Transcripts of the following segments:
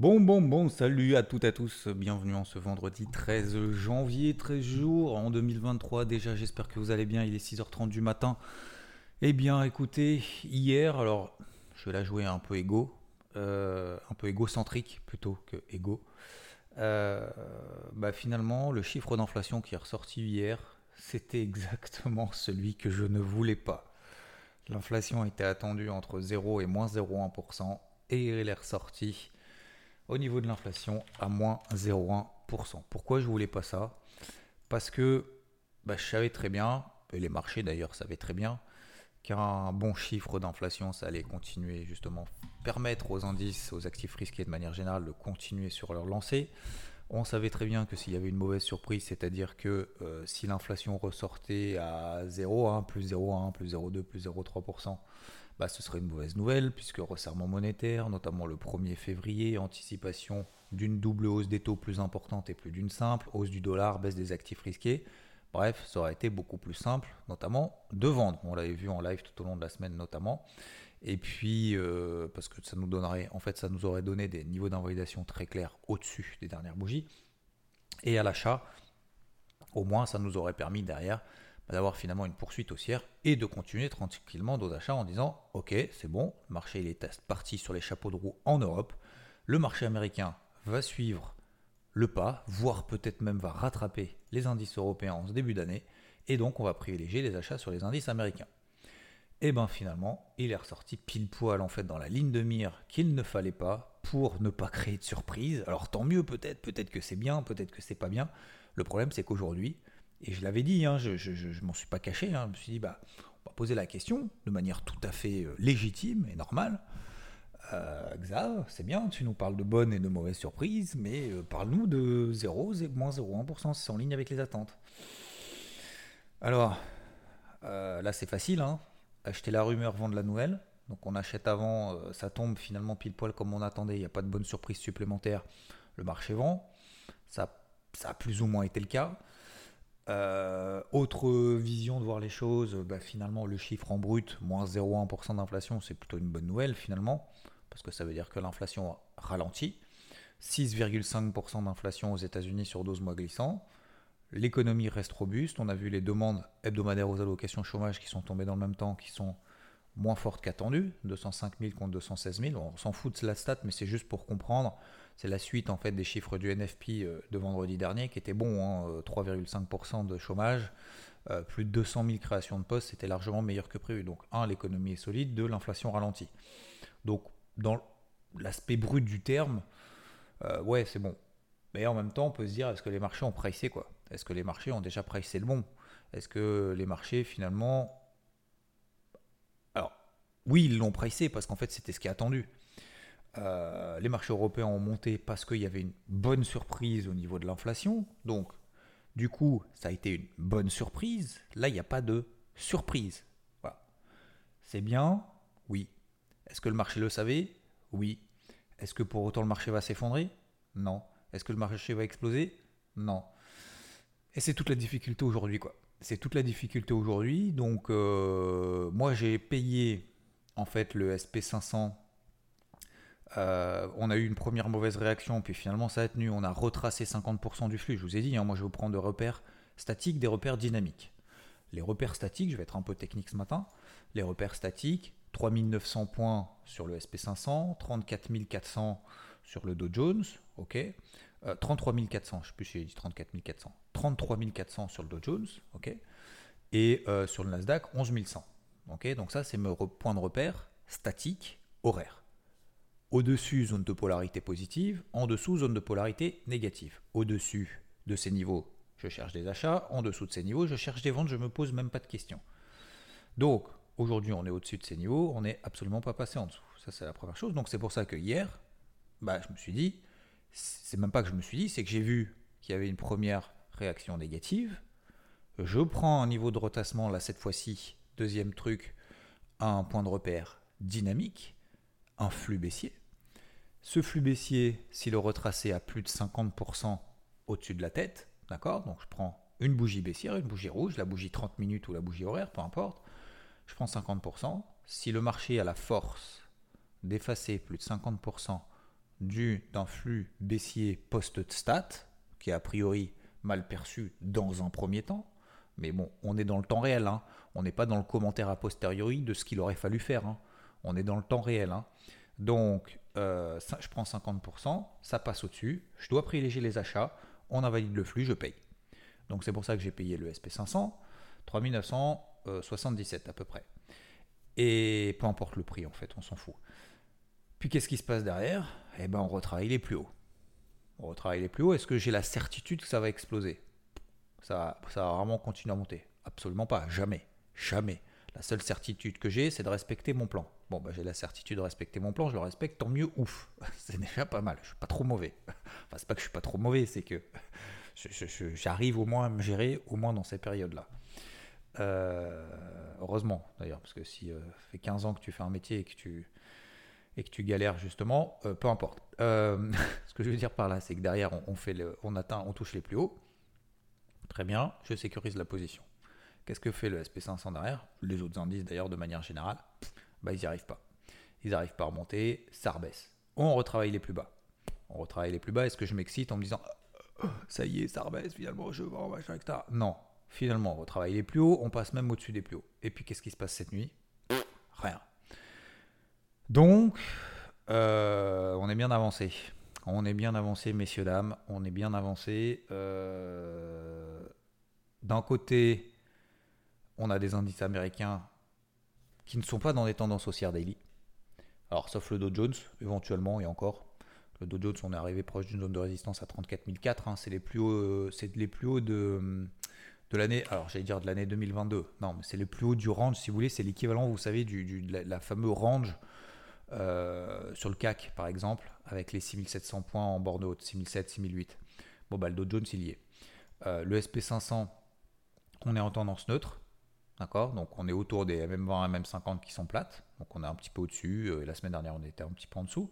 Bon, bon, bon, salut à toutes et à tous, bienvenue en ce vendredi 13 janvier, 13 jours en 2023 déjà, j'espère que vous allez bien, il est 6h30 du matin. Eh bien écoutez, hier, alors je vais la jouer un peu égo, euh, un peu égocentrique plutôt que égo. Euh, bah finalement, le chiffre d'inflation qui est ressorti hier, c'était exactement celui que je ne voulais pas. L'inflation était attendue entre 0 et moins 0,1% et il est ressorti au niveau de l'inflation à moins 0,1%. Pourquoi je voulais pas ça? Parce que bah, je savais très bien, et les marchés d'ailleurs savaient très bien, qu'un bon chiffre d'inflation, ça allait continuer justement permettre aux indices, aux actifs risqués de manière générale de continuer sur leur lancée. On savait très bien que s'il y avait une mauvaise surprise, c'est-à-dire que euh, si l'inflation ressortait à 0,1, plus 0,1, plus 0,2, plus 0,3%, bah, ce serait une mauvaise nouvelle, puisque resserrement monétaire, notamment le 1er février, anticipation d'une double hausse des taux plus importante et plus d'une simple, hausse du dollar, baisse des actifs risqués. Bref, ça aurait été beaucoup plus simple, notamment de vendre. On l'avait vu en live tout au long de la semaine notamment. Et puis, euh, parce que ça nous donnerait, en fait, ça nous aurait donné des niveaux d'invalidation très clairs au-dessus des dernières bougies. Et à l'achat, au moins, ça nous aurait permis derrière d'avoir finalement une poursuite haussière et de continuer tranquillement nos achats en disant ok c'est bon, le marché il est parti sur les chapeaux de roue en Europe, le marché américain va suivre le pas, voire peut-être même va rattraper les indices européens en ce début d'année, et donc on va privilégier les achats sur les indices américains. Et bien finalement, il est ressorti pile poil en fait dans la ligne de mire qu'il ne fallait pas pour ne pas créer de surprise. Alors tant mieux peut-être, peut-être que c'est bien, peut-être que c'est pas bien. Le problème c'est qu'aujourd'hui, et je l'avais dit, hein, je ne m'en suis pas caché, hein, je me suis dit, bah, on va poser la question de manière tout à fait euh, légitime et normale. Euh, c'est bien, tu nous parles de bonnes et de mauvaises surprises, mais euh, parle-nous de 0, moins 0,1%, c'est en ligne avec les attentes. Alors, là c'est facile, hein, acheter la rumeur, vendre la nouvelle. Donc on achète avant, ça tombe finalement pile poil comme on attendait, il n'y a pas de bonne surprise supplémentaire, le marché vend. Ça, ça a plus ou moins été le cas. Euh, autre vision de voir les choses, bah, finalement le chiffre en brut, moins 0,1% d'inflation, c'est plutôt une bonne nouvelle finalement, parce que ça veut dire que l'inflation ralentit. 6,5% d'inflation aux États-Unis sur 12 mois glissants. L'économie reste robuste. On a vu les demandes hebdomadaires aux allocations chômage qui sont tombées dans le même temps, qui sont moins fortes qu'attendues, 205 000 contre 216 000. On s'en fout de la stat, mais c'est juste pour comprendre c'est la suite en fait des chiffres du NFP euh, de vendredi dernier qui était bon, 3,5% hein, euh, de chômage, euh, plus de 200 000 créations de postes, c'était largement meilleur que prévu. Donc un, l'économie est solide, deux, l'inflation ralentit. Donc dans l'aspect brut du terme, ouais c'est bon. Mais en même temps, on peut se dire, est-ce que les marchés ont pricé quoi? Est-ce que les marchés ont déjà pricé le bon? Est-ce que les marchés finalement... Alors, oui, ils l'ont pricé parce qu'en fait c'était ce qui est attendu. Euh, les marchés européens ont monté parce qu'il y avait une bonne surprise au niveau de l'inflation. Donc, du coup, ça a été une bonne surprise. Là, il n'y a pas de surprise. C'est bien? Oui. Est-ce que le marché le savait? Oui. Est-ce que pour autant le marché va s'effondrer? Non. Est-ce que le marché va exploser? Non. Et c'est toute la difficulté aujourd'hui, quoi. C'est toute la difficulté aujourd'hui. Donc, euh, moi, j'ai payé en fait le SP500 euh, on a eu une première mauvaise réaction, puis finalement ça a tenu. On a retracé 50% du flux. Je vous ai dit, hein, moi je vais vous prendre des repères statiques, des repères dynamiques. Les repères statiques, je vais être un peu technique ce matin. Les repères statiques, 3900 points sur le SP500, 34 400 sur le Dow Jones, ok. 33 400, je sais plus si j'ai dit 34 400. 33 400 sur le Dow Jones, ok. Et euh, sur le Nasdaq, 11 100. Ok, donc ça c'est mes points de repère statiques horaires. Au-dessus, zone de polarité positive. En dessous, zone de polarité négative. Au-dessus de ces niveaux, je cherche des achats. En dessous de ces niveaux, je cherche des ventes. Je ne me pose même pas de questions. Donc, aujourd'hui, on est au-dessus de ces niveaux. On n'est absolument pas passé en dessous. Ça, c'est la première chose. Donc, c'est pour ça que hier, bah, je me suis dit, c'est même pas que je me suis dit, c'est que j'ai vu qu'il y avait une première réaction négative. Je prends un niveau de retassement, là, cette fois-ci, deuxième truc, un point de repère dynamique, un flux baissier. Ce flux baissier, s'il est retracé à plus de 50% au-dessus de la tête, d'accord Donc je prends une bougie baissière, une bougie rouge, la bougie 30 minutes ou la bougie horaire, peu importe. Je prends 50%. Si le marché a la force d'effacer plus de 50% du, d'un flux baissier post-stat, qui est a priori mal perçu dans un premier temps. Mais bon, on est dans le temps réel. Hein. On n'est pas dans le commentaire a posteriori de ce qu'il aurait fallu faire. Hein. On est dans le temps réel. Hein. Donc, euh, je prends 50%, ça passe au-dessus, je dois privilégier les achats, on invalide le flux, je paye. Donc c'est pour ça que j'ai payé le SP500, 3977 à peu près. Et peu importe le prix en fait, on s'en fout. Puis qu'est-ce qui se passe derrière? Eh ben on retravaille les plus hauts. On retravaille les plus hauts. Est-ce que j'ai la certitude que ça va exploser? Ça, ça va vraiment continuer à monter? Absolument pas, jamais, jamais. La seule certitude que j'ai, c'est de respecter mon plan. Bon, bah, j'ai la certitude de respecter mon plan, je le respecte, tant mieux, ouf. C'est déjà pas mal, je suis pas trop mauvais. Enfin, c'est pas que je suis pas trop mauvais, c'est que j'arrive au moins à me gérer, au moins dans ces périodes-là. Euh, heureusement, d'ailleurs, parce que si euh, fait 15 ans que tu fais un métier et que tu, et que tu galères justement, euh, peu importe. ce que je veux dire par là, c'est que derrière, on, fait le, on atteint, on touche les plus hauts. Très bien, je sécurise la position. Qu'est-ce que fait le SP500 derrière? Les autres indices d'ailleurs de manière générale, bah, ils n'y arrivent pas. Ils n'arrivent pas à remonter, ça rebaisse. On retravaille les plus bas. On retravaille les plus bas. Est-ce que je m'excite en me disant ça y est, ça rebaisse, finalement, je vends, machin, etc. Non, finalement, on retravaille les plus hauts, on passe même au-dessus des plus hauts. Et puis, qu'est-ce qui se passe cette nuit? Rien. Donc, euh, on est bien avancé. On est bien avancé, messieurs, dames. On est bien avancé. Euh, d'un côté, on a des indices américains qui ne sont pas dans des tendances haussières daily. Alors, sauf le Dow Jones, éventuellement, et encore. Le Dow Jones, on est arrivé proche d'une zone de résistance à 34 004. Hein. c'est les plus hauts, euh, de, l'année. Alors, j'allais dire de l'année 2022. Non, mais c'est les plus hauts du range, si vous voulez. C'est l'équivalent, vous savez, du, la, fameuse range euh, sur le CAC, par exemple, avec les 6700 points en borne haute, 6007, 6008. Bon, bah, le Dow Jones, il y est. Euh, le SP500, on est en tendance neutre. D'accord Donc on est autour des MM20, MM50 qui sont plates. Donc on est un petit peu au-dessus. Euh, la semaine dernière, on était un petit peu en dessous.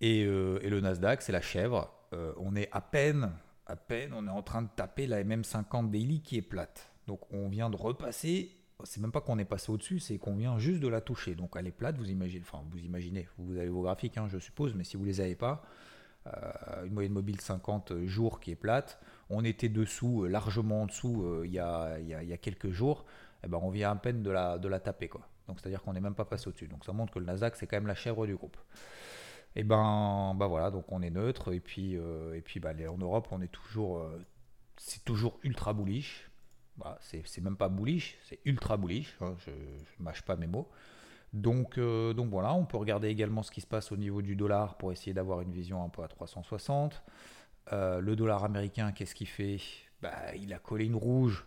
Et, euh, le Nasdaq, c'est la chèvre. Euh, on est à peine, à peine, on est en train de taper la MM50 daily qui est plate. Donc on vient de repasser. C'est même pas qu'on est passé au-dessus, c'est qu'on vient juste de la toucher. Donc elle est plate, vous imaginez. Enfin, vous imaginez. Vous avez vos graphiques, hein, je suppose, mais si vous les avez pas, une moyenne mobile 50 jours qui est plate. On était dessous, largement en dessous, il y a quelques jours. Eh ben, on vient à peine de la, de la taper. Quoi. Donc c'est-à-dire qu'on n'est même pas passé au-dessus. Donc ça montre que le Nasdaq, c'est quand même la chèvre du groupe. Et eh ben, bah voilà, donc on est neutre. Et puis, euh, et puis bah, en Europe, on est toujours, euh, c'est toujours ultra bullish. Bah, c'est même pas bullish, c'est ultra bullish. Hein, je ne mâche pas mes mots. Donc, euh, donc voilà, on peut regarder également ce qui se passe au niveau du dollar pour essayer d'avoir une vision un peu à 360. le dollar américain, qu'est-ce qu'il fait? Bah, Il a collé une rouge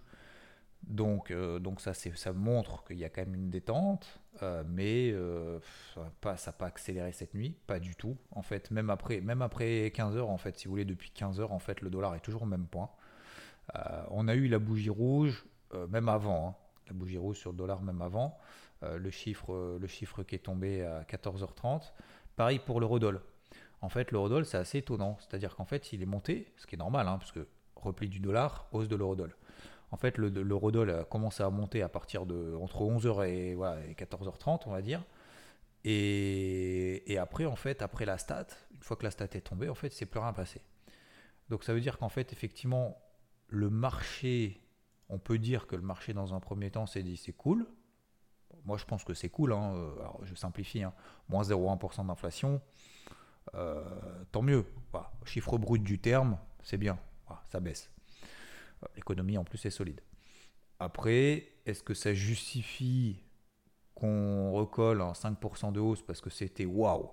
donc, euh, donc ça, ça montre qu'il y a quand même une détente, euh, mais euh, ça n'a pas accéléré cette nuit, pas du tout. En fait, même après, même après 15 heures, en fait, si vous voulez, depuis 15 heures, en fait, le dollar est toujours au même point. on a eu la bougie rouge, même avant, hein. la bougie rouge sur le dollar, même avant. le, chiffre, le chiffre qui est tombé à 14h30. Pareil pour l'eurodoll. En fait, l'eurodoll, c'est assez étonnant. C'est-à-dire qu'en fait, il est monté, ce qui est normal, hein, parce que repli du dollar, hausse de l'eurodoll. En fait, le, le a commencé à monter à partir de entre 11h et, 14h30, on va dire. Et, après, en fait, après la stat, une fois que la stat est tombée, en fait, c'est plus rien passé. Donc ça veut dire qu'en fait, effectivement, le marché, on peut dire que le marché, dans un premier temps, s'est dit c'est cool. Moi, je pense que c'est cool. Hein. Alors, je simplifie. Hein. Moins 0,1% d'inflation, euh, tant mieux. Chiffre brut du terme, c'est bien. ça baisse. L'économie en plus est solide. Après, est-ce que ça justifie qu'on recolle en 5% de hausse parce que c'était waouh?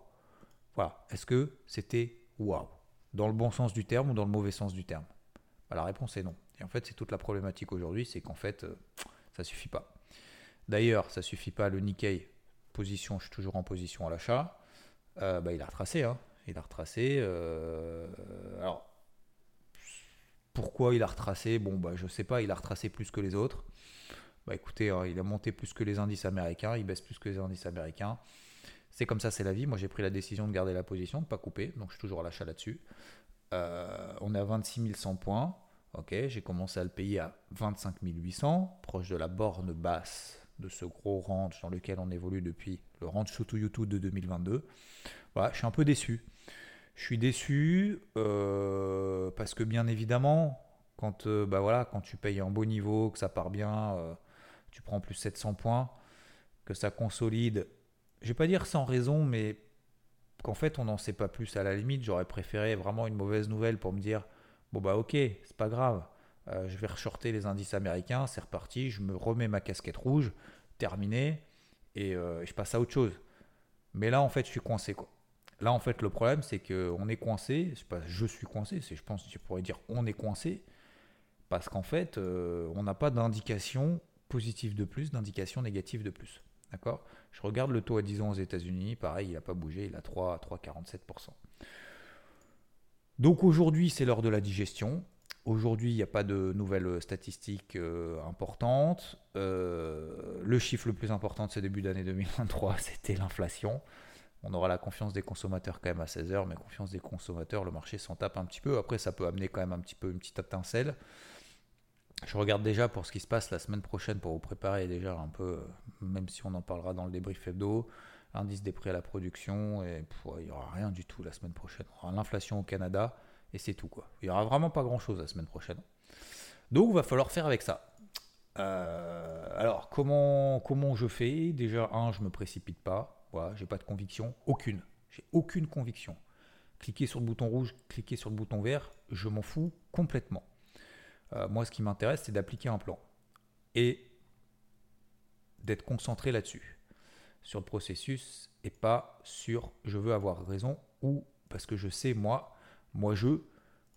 Voilà. Est-ce que c'était waouh? Dans le bon sens du terme ou dans le mauvais sens du terme? Bah, La réponse est non. Et en fait, c'est toute la problématique aujourd'hui, c'est qu'en fait, ça euh, ça suffit pas. D'ailleurs, ça suffit pas. Le Nikkei, position, je suis toujours en position à l'achat. Euh, bah, il a retracé. Hein. Il a retracé. Euh, alors, pourquoi il a retracé Bon, bah, je sais pas, il a retracé plus que les autres. Bah écoutez, hein, il a monté plus que les indices américains, il baisse plus que les indices américains. C'est comme ça, c'est la vie. Moi, j'ai pris la décision de garder la position, de ne pas couper, donc je suis toujours à l'achat là-dessus. Euh, on est à 26 100 points. Ok, j'ai commencé à le payer à 25 800, proche de la borne basse de ce gros range dans lequel on évolue depuis le range Soto YouTube de 2022. Voilà, je suis un peu déçu. Je suis déçu euh, parce que bien évidemment, quand, euh, bah voilà, quand tu payes un beau niveau, que ça part bien, euh, tu prends plus 700 points, que ça consolide. Je vais pas dire sans raison, mais qu'en fait on n'en sait pas plus à la limite. J'aurais préféré vraiment une mauvaise nouvelle pour me dire bon bah ok, c'est pas grave. je vais reshorter les indices américains, c'est reparti, je me remets ma casquette rouge, terminé, et je passe à autre chose. Mais là en fait je suis coincé quoi. Là, en fait, le problème, c'est qu'on est coincé. C'est pas je suis coincé, c'est je pense que je pourrais dire on est coincé parce qu'en fait, euh, on n'a pas d'indication positive de plus, d'indication négative de plus. D'accord? Je regarde le taux à 10 ans aux États-Unis, pareil, il n'a pas bougé, il a 3 3,47%. Donc aujourd'hui, c'est l'heure de la digestion. Aujourd'hui, il n'y a pas de nouvelles statistiques euh, importantes. Euh, le chiffre le plus important de ce début d'année 2023, c'était l'inflation. On aura la confiance des consommateurs quand même à 16h, mais confiance des consommateurs, le marché s'en tape un petit peu. Après, ça peut amener quand même un petit peu une petite étincelle. Je regarde déjà pour ce qui se passe la semaine prochaine pour vous préparer déjà un peu, même si on en parlera dans le débrief hebdo, indice des prix à la production, et il n'y aura rien du tout la semaine prochaine. On aura l'inflation au Canada, et c'est tout. quoi. Il n'y aura vraiment pas grand-chose la semaine prochaine. Donc, il va falloir faire avec ça. Euh, alors, comment, comment je fais? Déjà, un, je ne me précipite pas j'ai pas de conviction, aucune. J'ai aucune conviction. Cliquez sur le bouton rouge, cliquez sur le bouton vert, je m'en fous complètement. Euh, moi, ce qui m'intéresse, c'est d'appliquer un plan et d'être concentré là-dessus, sur le processus et pas sur je veux avoir raison ou parce que je sais moi, moi je,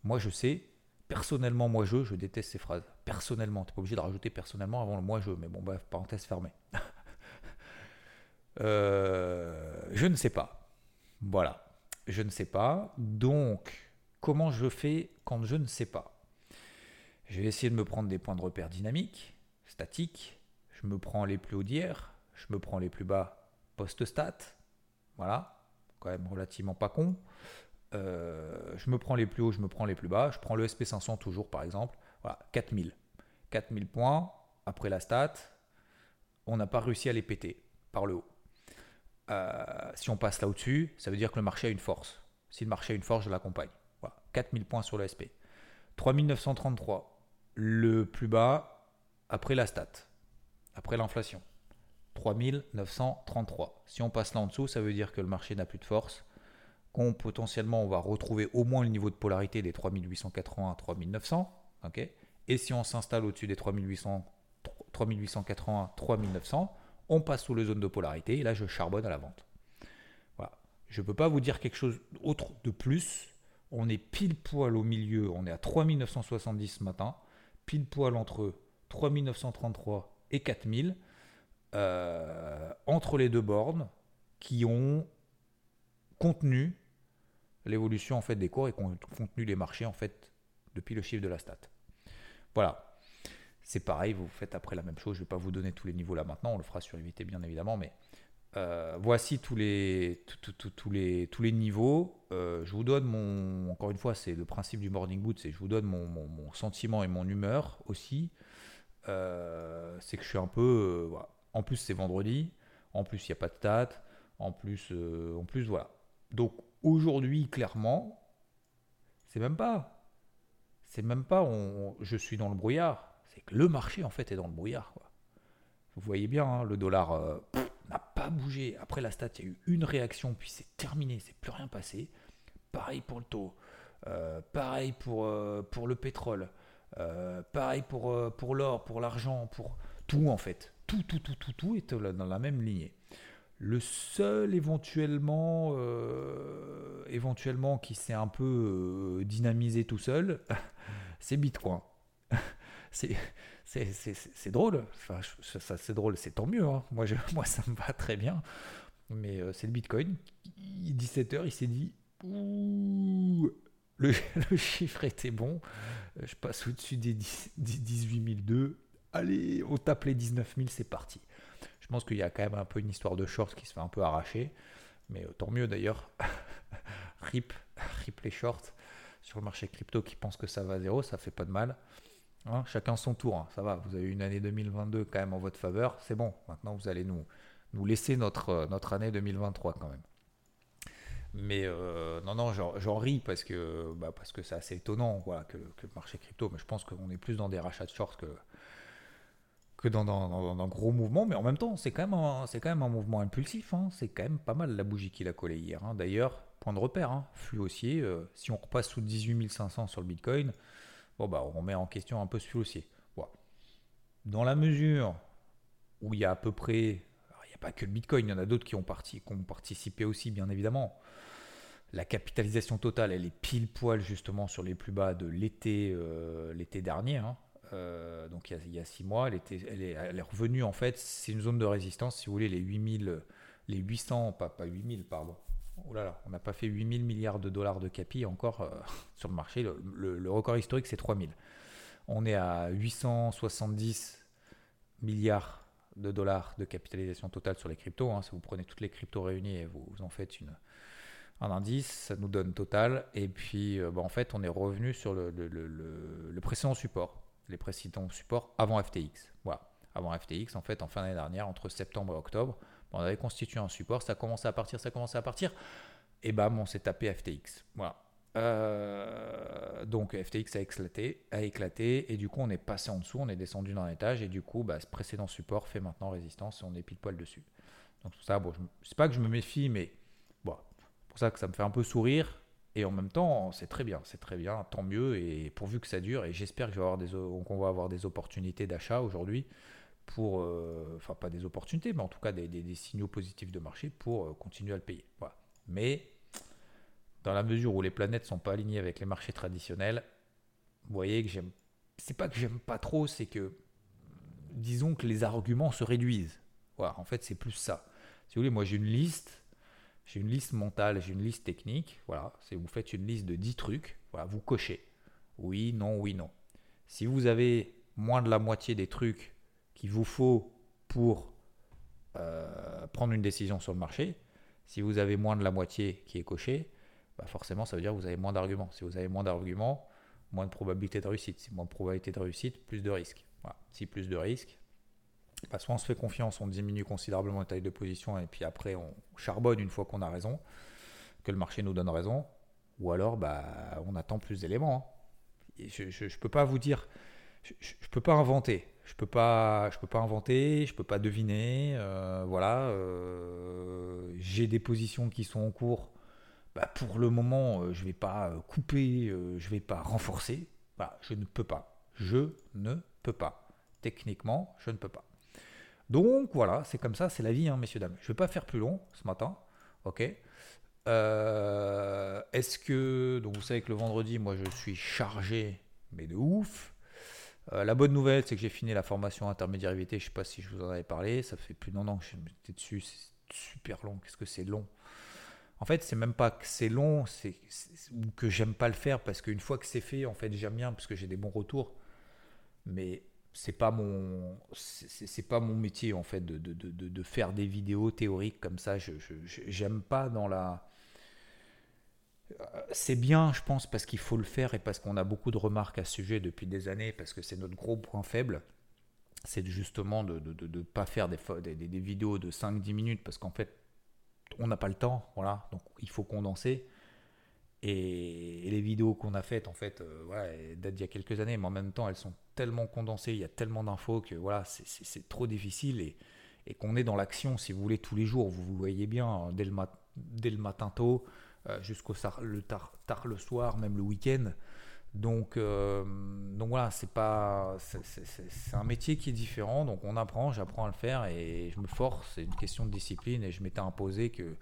moi je sais. Personnellement, moi je, je déteste ces phrases. Personnellement, tu n'es pas obligé de rajouter personnellement avant le moi je, mais bon, bref, parenthèse fermée. Euh, je ne sais pas. Voilà. Je ne sais pas. Donc, comment je fais quand je ne sais pas? Je vais essayer de me prendre des points de repère dynamiques, statiques. Je me prends les plus hauts d'hier. Je me prends les plus bas post-stat. Voilà. Quand même relativement pas con. Euh, je me prends les plus hauts, je me prends les plus bas. Je prends le SP500 toujours, par exemple. Voilà, 4000. 4000 points après la stat. On n'a pas réussi à les péter par le haut. Euh, si on passe là au-dessus, ça veut dire que le marché a une force. Si le marché a une force, je l'accompagne. Voilà. 4000 points sur le SP. 3933, le plus bas après la stat, après l'inflation. 3933. Si on passe là en dessous, ça veut dire que le marché n'a plus de force, qu'on potentiellement on va retrouver au moins le niveau de polarité des 3880 à 3900. Et si on s'installe au-dessus des 3800, 3880 3900, on passe sous les zones de polarité et là je charbonne à la vente. Voilà. Je ne peux pas vous dire quelque chose autre de plus. On est pile poil au milieu, on est à 3970 ce matin, pile poil entre 3933 et 4000, euh, entre les deux bornes qui ont contenu l'évolution en fait des cours et qui ont contenu les marchés en fait depuis le chiffre de la stat. Voilà. C'est pareil, vous faites après la même chose. Je ne vais pas vous donner tous les niveaux là maintenant, on le fera sur éviter bien évidemment, mais euh, voici tous les, les, tous les niveaux. Euh, je vous donne mon, encore une fois, c'est le principe du morning boot, c'est je vous donne mon, sentiment et mon humeur aussi. Euh, c'est que je suis un peu, en plus c'est vendredi, en plus il n'y a pas de stats, en plus, en plus voilà. Donc aujourd'hui clairement, c'est même pas, c'est même pas, je suis dans le brouillard le marché en fait est dans le brouillard. Vous voyez bien, hein, le dollar euh, n'a pas bougé. Après la stat, il y a eu une réaction, puis c'est terminé, c'est plus rien passé. Pareil pour le taux, euh, pareil pour, euh, pour le pétrole, pareil pour, l'or, pour l'argent, pour tout en fait. Tout, tout, tout, tout, tout est dans la même lignée. Le seul éventuellement, éventuellement qui s'est un peu dynamisé tout seul, c'est Bitcoin c'est drôle. C'est drôle, c'est tant mieux. Hein. Moi, ça me va très bien. Mais euh, c'est le Bitcoin. 17h, il s'est dit Ouh, le, chiffre était bon. Euh, je passe au-dessus des, 18 002. Allez, on tape les 19 000, c'est parti. Je pense qu'il y a quand même un peu une histoire de short qui se fait un peu arracher. Mais euh, tant mieux d'ailleurs. RIP, RIP les shorts sur le marché crypto qui pense que ça va à zéro, ça fait pas de mal. Hein, chacun son tour, hein. ça va, vous avez une année 2022 quand même en votre faveur, c'est bon, maintenant vous allez nous, nous laisser notre, euh, notre année 2023 quand même. Mais euh, non, non, j'en ris parce que bah, parce que c'est assez étonnant voilà, que, le marché crypto. Mais je pense qu'on est plus dans des rachats de shorts que, que dans, dans, un gros mouvement. Mais en même temps, c'est quand, même un, quand même un mouvement impulsif. Hein. C'est quand même pas mal la bougie qu'il a collée hier. D'ailleurs, point de repère, flux haussier. Euh, si on repasse sous 18 500 sur le Bitcoin, bon, bah, on remet en question un peu ce haussier. Dans la mesure où il y a à peu près, il n'y a pas que le Bitcoin, il y en a d'autres qui, ont participé aussi, bien évidemment. La capitalisation totale, elle est pile poil justement sur les plus bas de l'été euh, l'été dernier. Hein. Euh, donc il y, a, six mois, elle est revenue en fait, c'est une zone de résistance, si vous voulez, les 8000, les 800, pas, pas 8000, pardon. Oh on n'a pas fait 8000 milliards de dollars de capi encore euh, sur le marché. Le, record historique, c'est 3000. On est à 870 milliards de dollars de capitalisation totale sur les cryptos. Hein. Si vous prenez toutes les cryptos réunies et vous, en faites un indice, ça nous donne total. Et puis, euh, bah, en fait, on est revenu sur le, le, précédent support, les précédents supports avant FTX. Voilà. Avant FTX, en fait, en fin d'année dernière, entre septembre et octobre, on avait constitué un support, ça commençait à partir, ça commençait à partir, et bam, on s'est tapé FTX. Voilà. Euh, donc FTX a éclaté, a éclaté, et du coup on est passé en dessous, on est descendu dans l'étage, et du coup bah, ce précédent support fait maintenant résistance et on est pile poil dessus. Donc ça, bon, sais pas que je me méfie, mais bon, pour ça que ça me fait un peu sourire, et en même temps c'est très bien, c'est très bien, tant mieux, et pourvu que ça dure, et j'espère qu'on va avoir des opportunités d'achat aujourd'hui pour, euh, enfin pas des opportunités, mais en tout cas des, des, signaux positifs de marché pour euh, continuer à le payer. Voilà. Mais dans la mesure où les planètes sont pas alignées avec les marchés traditionnels, vous voyez que j'aime. C'est pas que j'aime pas trop, c'est que disons que les arguments se réduisent. Voilà, en fait, c'est plus ça. Si vous voulez, moi j'ai une liste, j'ai une liste mentale, j'ai une liste technique. Voilà, c'est vous faites une liste de 10 trucs. Voilà, vous cochez. Oui, non, oui, non. Si vous avez moins de la moitié des trucs qu'il vous faut pour euh, prendre une décision sur le marché, si vous avez moins de la moitié qui est coché, bah, forcément, ça veut dire que vous avez moins d'arguments. Si vous avez moins d'arguments, moins de probabilité de réussite. Si moins de probabilité de réussite, plus de risques. Si plus de risques, bah, soit on se fait confiance, on diminue considérablement la taille de position et puis après on charbonne une fois qu'on a raison, que le marché nous donne raison, ou alors bah, on attend plus d'éléments. Hein. Je ne peux pas vous dire, je ne peux pas inventer. Je peux pas, je peux pas inventer, je peux pas deviner. Euh, voilà, euh, j'ai des positions qui sont en cours bah, pour le moment, euh, je ne vais pas couper, je ne vais pas renforcer. Bah, je ne peux pas. Je ne peux pas. Techniquement, je ne peux pas. Donc voilà, c'est comme ça, c'est la vie, hein, messieurs, dames. Je ne vais pas faire plus long ce matin. Ok? Est-ce que. Donc vous savez que le vendredi, moi je suis chargé, mais de ouf. La bonne nouvelle, c'est que j'ai fini la formation intermédiaire Je ne sais pas si je vous en avais parlé. Ça fait plus d'un an que j'étais dessus. C'est super long. Qu'est-ce que c'est long en fait, c'est même pas que c'est long, c'est que j'aime pas le faire parce qu'une fois que c'est fait, en fait, j'aime bien parce que j'ai des bons retours. Mais c'est pas mon c'est pas mon métier en fait de, faire des vidéos théoriques comme ça. Je j'aime pas dans la c'est bien, je pense, parce qu'il faut le faire et parce qu'on a beaucoup de remarques à ce sujet depuis des années, parce que c'est notre gros point faible. C'est justement de ne pas faire des, des, vidéos de 5-10 minutes, parce qu'en fait, on n'a pas le temps, donc il faut condenser. Et, les vidéos qu'on a faites, en fait, euh, datent d'il y a quelques années, mais en même temps, elles sont tellement condensées, il y a tellement d'infos que voilà, c'est trop difficile et, qu'on est dans l'action, si vous voulez, tous les jours. Vous vous voyez bien, hein, dès le, dès le matin tôt, jusqu'au le tard, tard, le soir, même le week-end. Donc, euh, donc voilà, c'est pas, c'est un métier qui est différent. Donc on apprend, j'apprends à le faire et je me force. C'est une question de discipline et je m'étais imposé que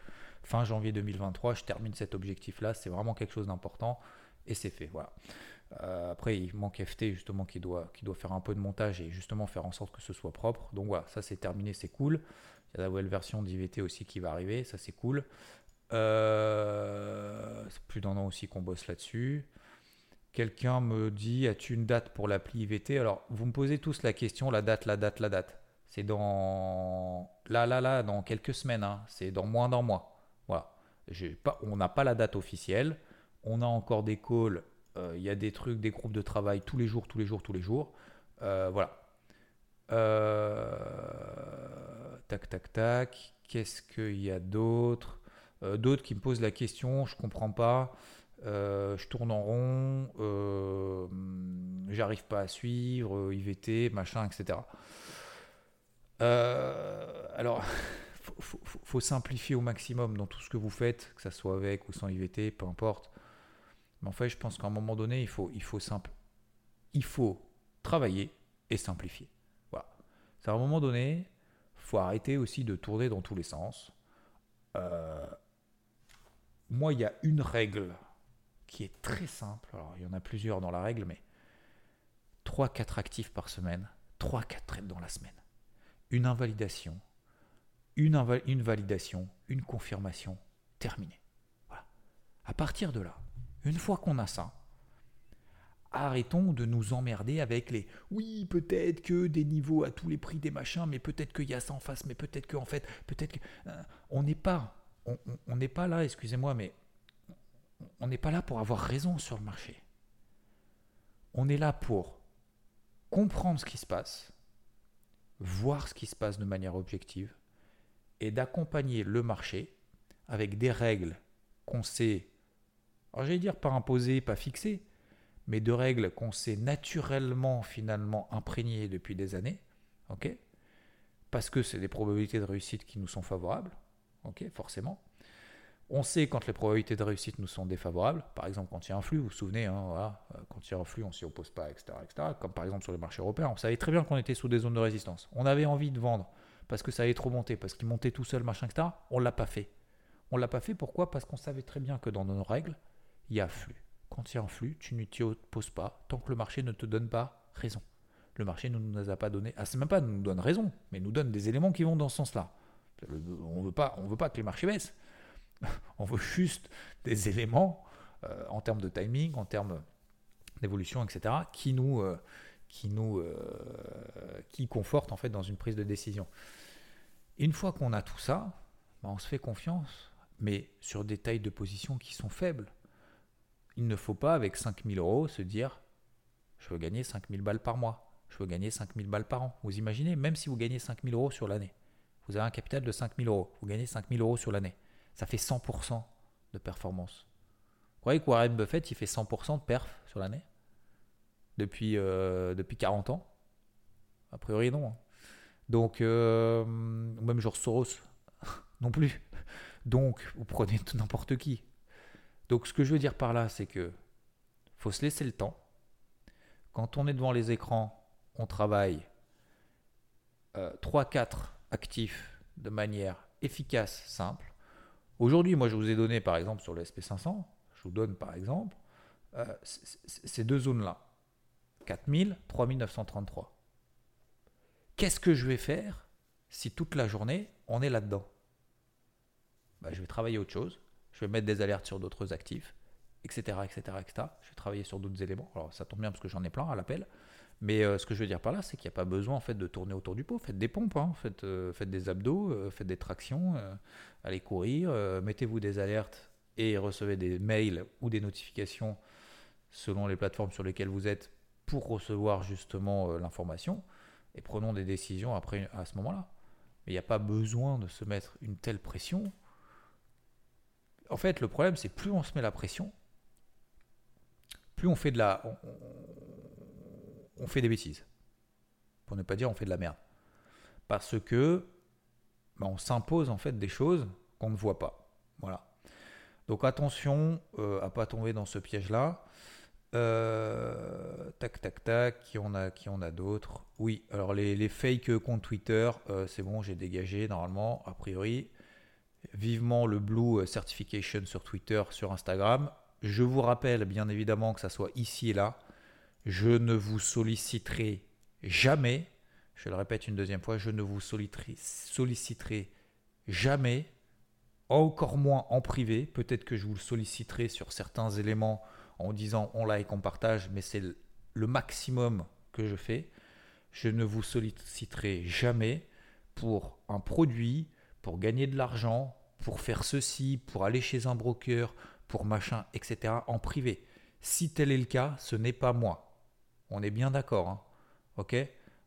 fin janvier 2023, je termine cet objectif-là. C'est vraiment quelque chose d'important et c'est fait. Voilà. Euh, après, il manque FT justement qui doit, qui doit faire un peu de montage et justement faire en sorte que ce soit propre. Donc voilà, ça c'est terminé, c'est cool. Il y a la nouvelle version d'IVT aussi qui va arriver, ça c'est cool. Euh, c'est plus d'un an aussi qu'on bosse là-dessus. Quelqu'un me dit As-tu une date pour l'appli IVT Alors, vous me posez tous la question la date, la date, la date. C'est dans. Là, là, là, dans quelques semaines. Hein. C'est dans moins d'un mois. Voilà. On n'a pas la date officielle. On a encore des calls. Euh, il y a des trucs, des groupes de travail tous les jours, tous les jours, tous les jours. Euh, voilà. Tac, tac, tac. Qu'est-ce qu'il y a d'autre? D'autres qui me posent la question, je comprends pas, euh, je tourne en rond, euh, j'arrive pas à suivre, IVT, machin, etc. alors, faut, faut, simplifier au maximum dans tout ce que vous faites, que ça soit avec ou sans IVT, peu importe. Mais en fait, je pense qu'à un moment donné, il faut, il faut simple, il faut travailler et simplifier. Voilà. C'est à un moment donné, faut arrêter aussi de tourner dans tous les sens. Euh, moi, il y a une règle qui est très simple. Alors, il y en a plusieurs dans la règle, mais 3-4 actifs par semaine, 3-4 trades dans la semaine. Une invalidation, une, validation, une confirmation, terminé. Voilà. À partir de là, une fois qu'on a ça, arrêtons de nous emmerder avec les oui, peut-être que des niveaux à tous les prix des machins, mais peut-être qu'il y a ça en face, mais peut-être qu'en fait, peut-être que. Euh, on n'est pas on n'est pas là, excusez-moi, mais on n'est pas là pour avoir raison sur le marché. On est là pour comprendre ce qui se passe, voir ce qui se passe de manière objective et d'accompagner le marché avec des règles qu'on sait, alors j'allais dire pas imposées, pas fixées, mais de règles qu'on sait naturellement finalement imprégnées depuis des années, Parce que c'est des probabilités de réussite qui nous sont favorables, ok, forcément. On sait quand les probabilités de réussite nous sont défavorables, par exemple quand il y a un flux, vous vous souvenez, hein, euh, quand il y a un flux, on s'y oppose pas, etc., comme par exemple sur les marchés européens, on savait très bien qu'on était sous des zones de résistance. On avait envie de vendre parce que ça allait trop monter, parce qu'il montait tout seul, machin, etc. On l'a pas fait. On l'a pas fait pourquoi? Parce qu'on savait très bien que dans nos règles, il y a flux. Quand il y a un flux, tu ne t'y opposes pas tant que le marché ne te donne pas raison. Le marché ne nous a pas donné, ah c'est même pas nous donne raison, mais nous donne des éléments qui vont dans ce sens-là. On veut pas, on veut pas que les marchés baissent. On veut juste des éléments euh, en termes de timing, en termes d'évolution, etc., qui nous, euh, euh, confortent en fait dans une prise de décision. Une fois qu'on a tout ça, bah, on se fait confiance, mais sur des tailles de position qui sont faibles. Il ne faut pas, avec 5000 euros, se dire je veux gagner 5000 balles par mois, je veux gagner 5000 balles par an. Vous imaginez, même si vous gagnez 5000 euros sur l'année, vous avez un capital de 5000 euros, vous gagnez 5000 euros sur l'année ça fait 100% de performance. Vous croyez que Warren Buffett, il fait 100% de perf sur l'année? Depuis, euh, depuis 40 ans? A priori, non. Hein. Donc, euh, même genre Soros, non plus. Donc, vous prenez n'importe qui. Donc, ce que je veux dire par là, c'est que faut se laisser le temps. Quand on est devant les écrans, on travaille 3-4 actifs de manière efficace, simple. Aujourd'hui, moi, je vous ai donné, par exemple, sur le SP500, je vous donne, par exemple, euh, ces deux zones-là. 4000, 3933. Qu'est-ce que je vais faire si toute la journée, on est là-dedans? Bah, Je vais travailler autre chose. Je vais mettre des alertes sur d'autres actifs, etc., etc., etc. Je vais travailler sur d'autres éléments. Alors, ça tombe bien parce que j'en ai plein à l'appel. Mais euh, ce que je veux dire par là, c'est qu'il n'y a pas besoin en fait de tourner autour du pot. Faites des pompes, hein. faites, euh, faites, des abdos, euh, faites des tractions, allez courir, mettez-vous des alertes et recevez des mails ou des notifications selon les plateformes sur lesquelles vous êtes pour recevoir justement l'information et prenons des décisions après à ce moment-là. Mais il n'y a pas besoin de se mettre une telle pression. En fait, le problème, c'est plus on se met la pression, plus on fait de la, fait des bêtises. Pour ne pas dire on fait de la merde. Parce que bah, on s'impose en fait des choses qu'on ne voit pas. Voilà. Donc attention euh, à pas tomber dans ce piège-là. Euh, tac, tac, tac. Qui on a, qui on a d'autres? Oui. Alors les, les fake comptes Twitter, euh, c'est bon, j'ai dégagé normalement, a priori. Vivement le Blue Certification sur Twitter, sur Instagram. Je vous rappelle bien évidemment que ça soit ici et là je ne vous solliciterai jamais, je le répète une deuxième fois, je ne vous solliciterai, jamais, encore moins en privé. Peut-être que je vous le solliciterai sur certains éléments en disant on like, on partage, mais c'est le maximum que je fais. Je ne vous solliciterai jamais pour un produit, pour gagner de l'argent, pour faire ceci, pour aller chez un broker, pour machin, etc. en privé. Si tel est le cas, ce n'est pas moi. On est bien d'accord. Hein. Ok?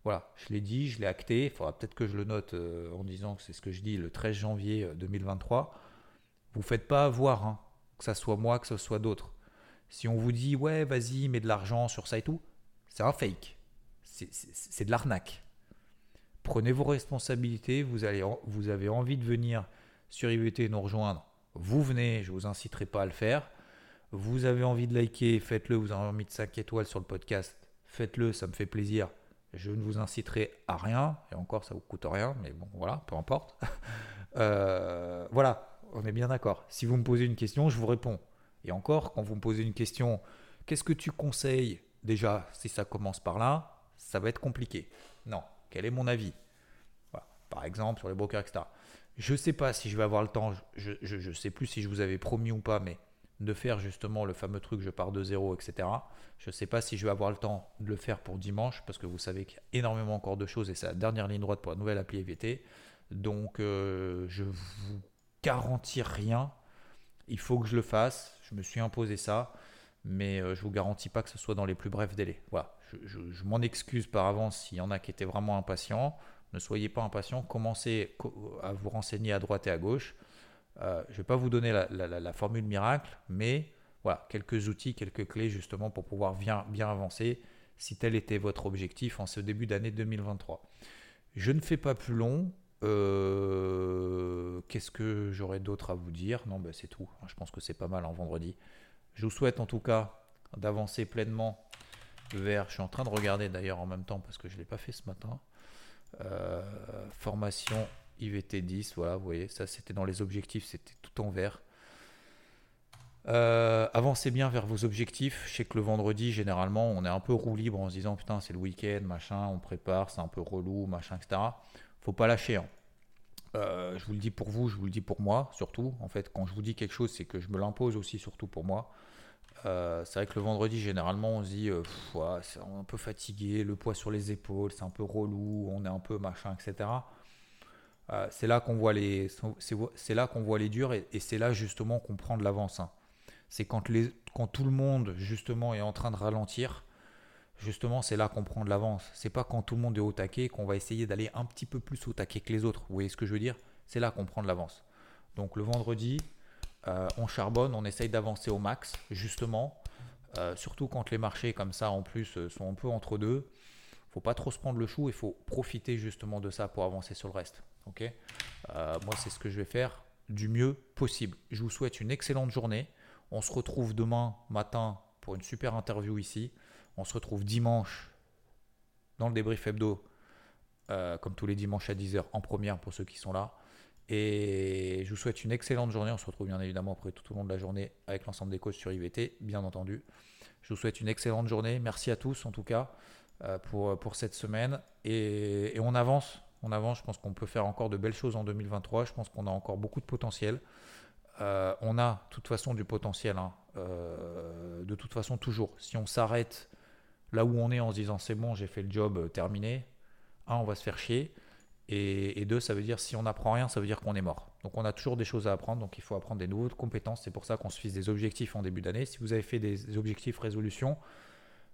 Voilà, je l'ai dit, je l'ai acté. Il faudra peut-être que je le note euh, en disant que c'est ce que je dis le 13 janvier 2023. Euh, Vous faites pas avoir, hein, que ça soit moi, que ce soit d'autres. Si on vous dit ouais, vas-y, mets de l'argent sur ça et tout, c'est un fake. C'est de l'arnaque. Prenez vos responsabilités. Vous avez envie de venir sur IVT nous rejoindre. Vous venez, je ne vous inciterai pas à le faire. Vous avez envie de liker, faites-le. Vous avez envie de 5 étoiles sur le podcast, faites-le, ça me fait plaisir. Je ne vous inciterai à rien, et encore ça vous coûte rien, mais bon voilà, peu importe. Euh, voilà, on est bien d'accord. Si vous me posez une question, je vous réponds. Et encore, quand vous me posez une question, qu'est-ce que tu conseilles? Déjà, si ça commence par là, ça va être compliqué. Non, quel est mon avis? Par exemple, sur les brokers, etc. Je ne sais pas si je vais avoir le temps, je ne sais plus si je vous avais promis ou pas, mais de faire justement le fameux truc je pars de zéro, etc. Je ne sais pas si je vais avoir le temps de le faire pour dimanche parce que vous savez qu'il y a énormément encore de choses et c'est la dernière ligne droite pour la nouvelle appli EVT. Donc euh, je vous garantis rien. Il faut que je le fasse. Je me suis imposé ça, mais euh, je vous garantis pas que ce soit dans les plus brefs délais. Voilà. Je, je m'en excuse par avance s'il y en a qui étaient vraiment impatients. Ne soyez pas impatients. Commencez à vous renseigner à droite et à gauche. Euh, je ne vais pas vous donner la, formule miracle, mais voilà, quelques outils, quelques clés justement pour pouvoir bien, avancer si tel était votre objectif en ce début d'année 2023. Je ne fais pas plus long. Euh, qu'est-ce que j'aurais d'autre à vous dire? Non, ben c'est tout. Je pense que c'est pas mal en vendredi. Je vous souhaite en tout cas d'avancer pleinement vers. Je suis en train de regarder d'ailleurs en même temps parce que je ne l'ai pas fait ce matin. Euh, formation IVT 10, voilà, vous voyez, ça c'était dans les objectifs, c'était tout en vert. Euh, avancez bien vers vos objectifs. Je sais que le vendredi, généralement, on est un peu roue libre en se disant putain, c'est le week-end, machin, on prépare, c'est un peu relou, machin, etc. Faut pas lâcher. Hein. Euh, je vous le dis pour vous, je vous le dis pour moi, surtout. En fait, quand je vous dis quelque chose, c'est que je me l'impose aussi, surtout pour moi. Euh, c'est vrai que le vendredi, généralement, on se dit, c'est un peu fatigué, le poids sur les épaules, c'est un peu relou, on est un peu machin, etc. Euh, c'est là qu'on voit les, c'est durs et, c'est là justement qu'on prend de l'avance. Hein. C'est quand, tout le monde justement est en train de ralentir, justement c'est là qu'on prend de l'avance. C'est pas quand tout le monde est au taquet qu'on va essayer d'aller un petit peu plus au taquet que les autres. Vous voyez ce que je veux dire? C'est là qu'on prend de l'avance. Donc le vendredi, euh, on charbonne, on essaye d'avancer au max, justement. Euh, surtout quand les marchés comme ça en plus sont un peu entre deux. Faut pas trop se prendre le chou, il faut profiter justement de ça pour avancer sur le reste. Ok euh, Moi, c'est ce que je vais faire du mieux possible. Je vous souhaite une excellente journée. On se retrouve demain matin pour une super interview ici. On se retrouve dimanche dans le débrief hebdo, euh, comme tous les dimanches à 10h en première pour ceux qui sont là. Et je vous souhaite une excellente journée. On se retrouve bien évidemment après tout au long de la journée avec l'ensemble des coachs sur IVT, bien entendu. Je vous souhaite une excellente journée. Merci à tous en tout cas euh, pour, pour cette semaine. et on avance on avance. Je pense qu'on peut faire encore de belles choses en 2023. Je pense qu'on a encore beaucoup de potentiel. Euh, on a de toute façon du potentiel. Hein. Euh, de toute façon, toujours. Si on s'arrête là où on est en se disant c'est bon, j'ai fait le job, euh, terminé, un, on va se faire chier. Et, deux, ça veut dire si on n'apprend rien, ça veut dire qu'on est mort. Donc on a toujours des choses à apprendre, donc il faut apprendre des nouvelles compétences. C'est pour ça qu'on se fixe des objectifs en début d'année. Si vous avez fait des objectifs résolution,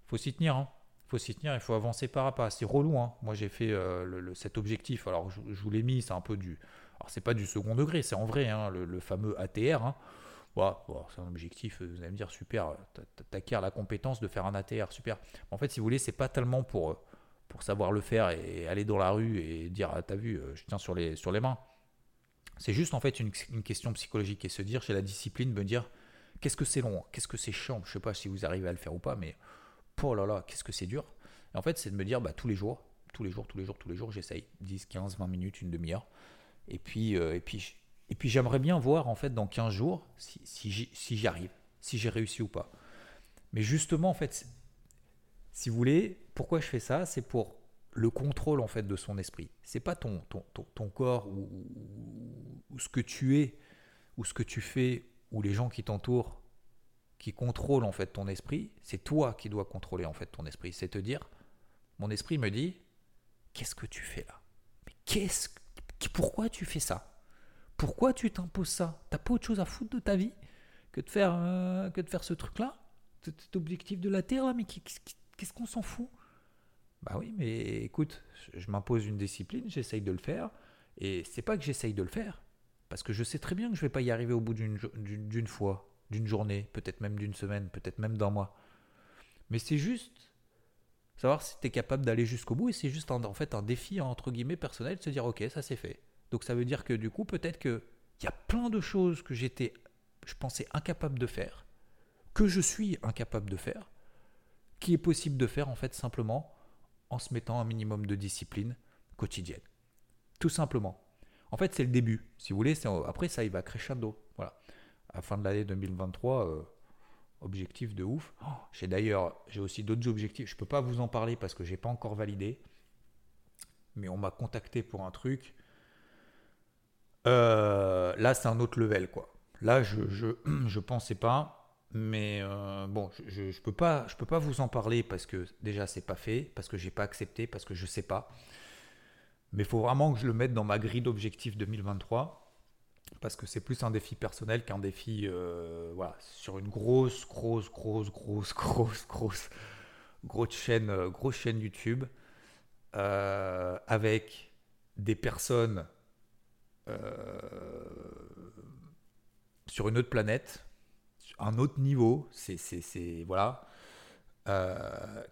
faut s'y tenir. Hein faut s'y tenir, il faut avancer par à pas. C'est relou, hein. Moi, j'ai fait euh, cet objectif. Alors, je, vous l'ai mis, c'est un peu du. Alors, c'est pas du second degré, c'est en vrai, hein, le, fameux ATR. Hein. c'est un objectif, vous allez me dire, super, t'acquiers la compétence de faire un ATR, super. En fait, si vous voulez, c'est pas tellement pour, euh, pour savoir le faire et aller dans la rue et dire, ah, t'as vu, euh, je tiens sur les, sur les mains. C'est juste en fait une, question psychologique et se dire, j'ai la discipline, me dire, qu'est-ce que c'est long, qu'est-ce que c'est chiant, je sais pas si vous arrivez à le faire ou pas, mais oh là là, qu'est-ce que c'est dur. En fait, c'est de me dire, bah, tous les jours, tous les jours, tous les jours, tous les jours, j'essaye 10, 15, 20 minutes, une demi-heure. Et puis, euh, et puis, et puis j'aimerais bien voir, en fait, dans 15 jours, si, j'y arrive, si j'ai réussi ou pas. Mais justement, en fait, si vous voulez, pourquoi je fais ça? C'est pour le contrôle, en fait, de son esprit. C'est pas ton, ton, ton, corps ou ce que tu es, ou ce que tu fais, ou les gens qui t'entourent qui contrôle en fait ton esprit, c'est toi qui dois contrôler en fait ton esprit. C'est te dire, mon esprit me dit, qu'est-ce que tu fais là? Mais qu'est-ce, pourquoi tu fais ça? Pourquoi tu t'imposes ça? T'as pas autre chose à foutre de ta vie que de faire, euh, que de faire ce truc-là? Cet objectif de la Terre là, mais qu'est-ce qu'on s'en fout? Bah oui, mais écoute, je m'impose une discipline, j'essaye de le faire, et c'est pas que j'essaye de le faire, Parce que je sais très bien que je ne vais pas y arriver au bout d'une fois, d'une journée, peut-être même d'une semaine, peut-être même d'un mois. Mais c'est juste savoir si tu es capable d'aller jusqu'au bout et c'est juste en fait un défi entre guillemets personnel de se dire ok ça c'est fait. Donc ça veut dire que du coup peut-être qu'il y a plein de choses que j'étais, je pensais incapable de faire, que je suis incapable de faire, qui est possible de faire en fait simplement en se mettant un minimum de discipline quotidienne. Tout simplement. En fait, c'est le début. Si vous voulez, après ça, il va crescendo. Voilà. Fin de l'année 2023, euh, objectif de ouf. Oh, j'ai d'ailleurs, j'ai aussi d'autres objectifs. Je peux pas vous en parler parce que j'ai pas encore validé. Mais on m'a contacté pour un truc. Euh, là, c'est un autre level, quoi. Là, je, je, je pensais pas. Mais euh, bon, je peux, pas, je peux pas vous en parler parce que déjà, c'est pas fait, parce que j'ai pas accepté, parce que je sais pas. Mais il faut vraiment que je le mette dans ma grille d'objectifs 2023 parce que c'est plus un défi personnel qu'un défi euh, voilà, sur une grosse, grosse, grosse, grosse, grosse, grosse, grosse chaîne, euh, grosse chaîne YouTube euh, avec des personnes sur une autre planète, un autre niveau. C'est voilà.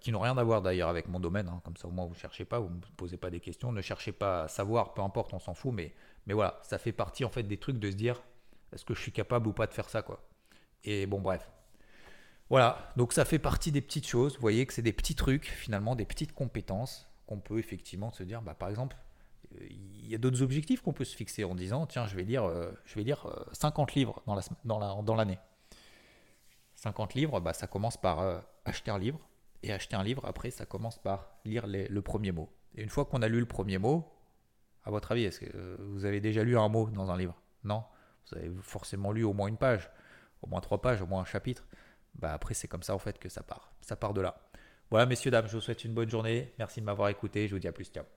Qui n'ont rien à voir d'ailleurs avec mon domaine, hein. comme ça au moins vous ne cherchez pas, vous ne me posez pas des questions, ne cherchez pas à savoir, peu importe, on s'en fout, mais voilà, ça fait partie en fait des trucs de se dire est-ce que je suis capable ou pas de faire ça quoi. Et bon bref. Voilà, donc ça fait partie des petites choses. Vous voyez que c'est des petits trucs finalement, des petites compétences qu'on peut effectivement se dire bah par exemple il y a d'autres objectifs qu'on peut se fixer en disant tiens je vais lire euh, je vais lire 50 euh, livres dans la dans dans l'année. 50 livres, bah, ça commence par euh, acheter un livre. Et acheter un livre, après, ça commence par lire le premier mot. Et une fois qu'on a lu le premier mot, à votre avis, est-ce que euh, vous avez déjà lu un mot dans un livre? Non? Vous avez forcément lu au moins une page, au moins trois pages, au moins un chapitre. Bah après, c'est comme ça en fait que ça part. Ça part de là. Voilà, messieurs, dames, je vous souhaite une bonne journée. Merci de m'avoir écouté. Je vous dis à plus. Ciao.